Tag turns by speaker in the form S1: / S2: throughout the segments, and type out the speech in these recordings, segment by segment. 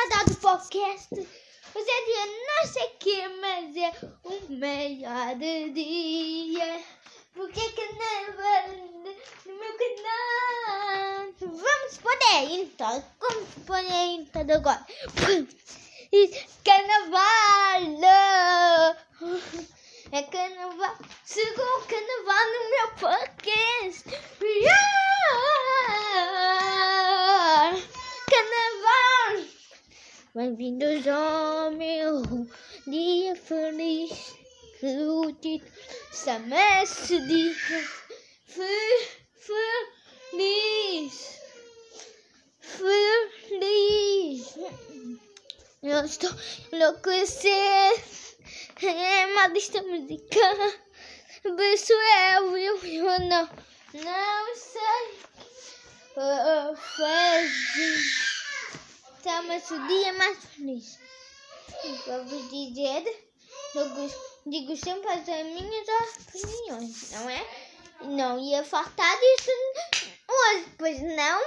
S1: rodada do podcast. Hoje é dia não sei que, mas é o melhor dia. Porque carnaval no meu canal. Vamos. Como se põe a intro agora? Carnaval! É carnaval. Chegou o carnaval no meu podcast. Carnaval! Bem-vindos ao meu dia feliz. Que o título chama-se dia fe- feliz. Feliz. Eu estou enlouquecer. É uma lista musical. Isso eu, eu, eu não, não sei fazer. Chama-se o dia mais feliz. Vou vos dizer, eu digo sempre as minhas opiniões, não é? Não ia faltar disso hoje, pois não?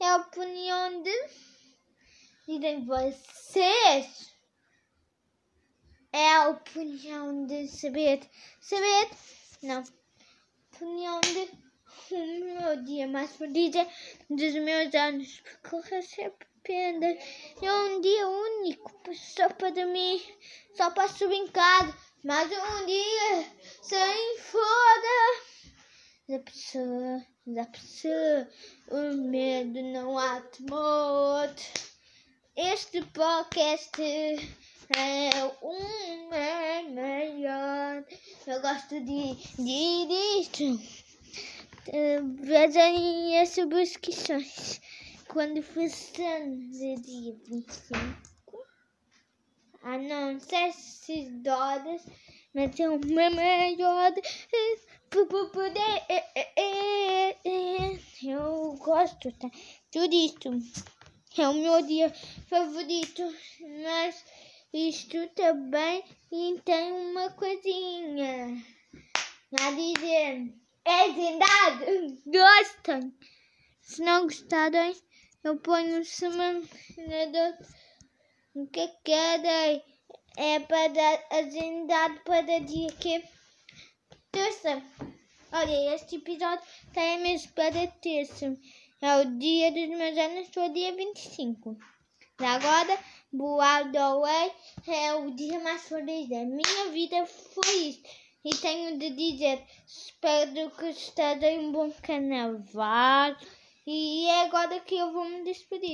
S1: É a opinião de. Dizem vocês. É a opinião de saber. Saber? Não. Opinião de. O meu dia mais feliz é dos meus anos. Porque eu sempre apenas. É um dia único. Só para mim. Só passo em casa. Mas um dia sem fora. Da pessoa. Da pessoa. O medo não há temor. Este podcast é um é melhor. Eu gosto de, de disto. Vejam as subscrições. Quando fizemos o dia 25. Ah, não sei se dólares, mas é uma maior. Para poder. eh, eh, eh, Eu gosto tá? tudo isto. É o meu dia favorito, mas isto também tem uma coisinha a dizer. É zindado! Gostam? Se não gostarem, eu ponho o semanador. O que querem? É para dar agendado para dia que? Terça. Olha, este episódio tem mesmo para terça. É o dia dos meus anos, foi dia 25. E agora, Boado Away é o dia mais feliz da minha vida. Foi isso. E tenho de dizer, espero que esteja um bom carnaval. E é agora que eu vou me despedir.